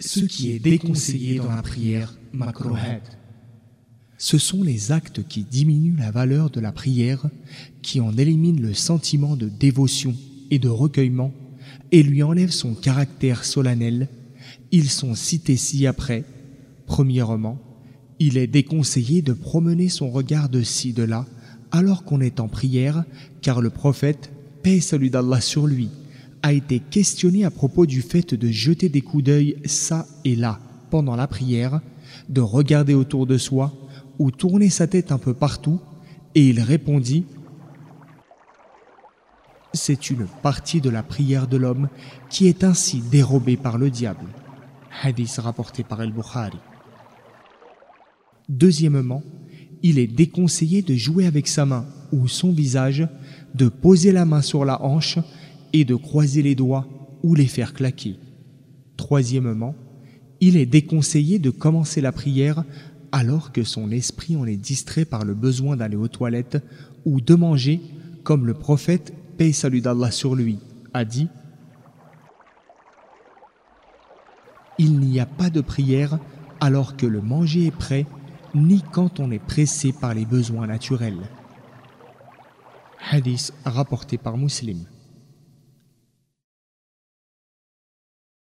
Ce qui est déconseillé dans la prière makruhat. Ce sont les actes qui diminuent la valeur de la prière, qui en éliminent le sentiment de dévotion et de recueillement, et lui enlèvent son caractère solennel. Ils sont cités ci-après. Premièrement, il est déconseillé de promener son regard de ci, de là, alors qu'on est en prière, car le prophète, paix salut d'Allah sur lui, a été questionné à propos du fait de jeter des coups d'œil ça et là pendant la prière, de regarder autour de soi ou tourner sa tête un peu partout, et il répondit C'est une partie de la prière de l'homme qui est ainsi dérobée par le diable. Hadith rapporté par El-Bukhari. Deuxièmement, il est déconseillé de jouer avec sa main ou son visage, de poser la main sur la hanche et de croiser les doigts ou les faire claquer. Troisièmement, il est déconseillé de commencer la prière alors que son esprit en est distrait par le besoin d'aller aux toilettes ou de manger, comme le prophète, paix et salut d'Allah sur lui, a dit Il n'y a pas de prière alors que le manger est prêt, ni quand on est pressé par les besoins naturels. Hadith rapporté par Muslim.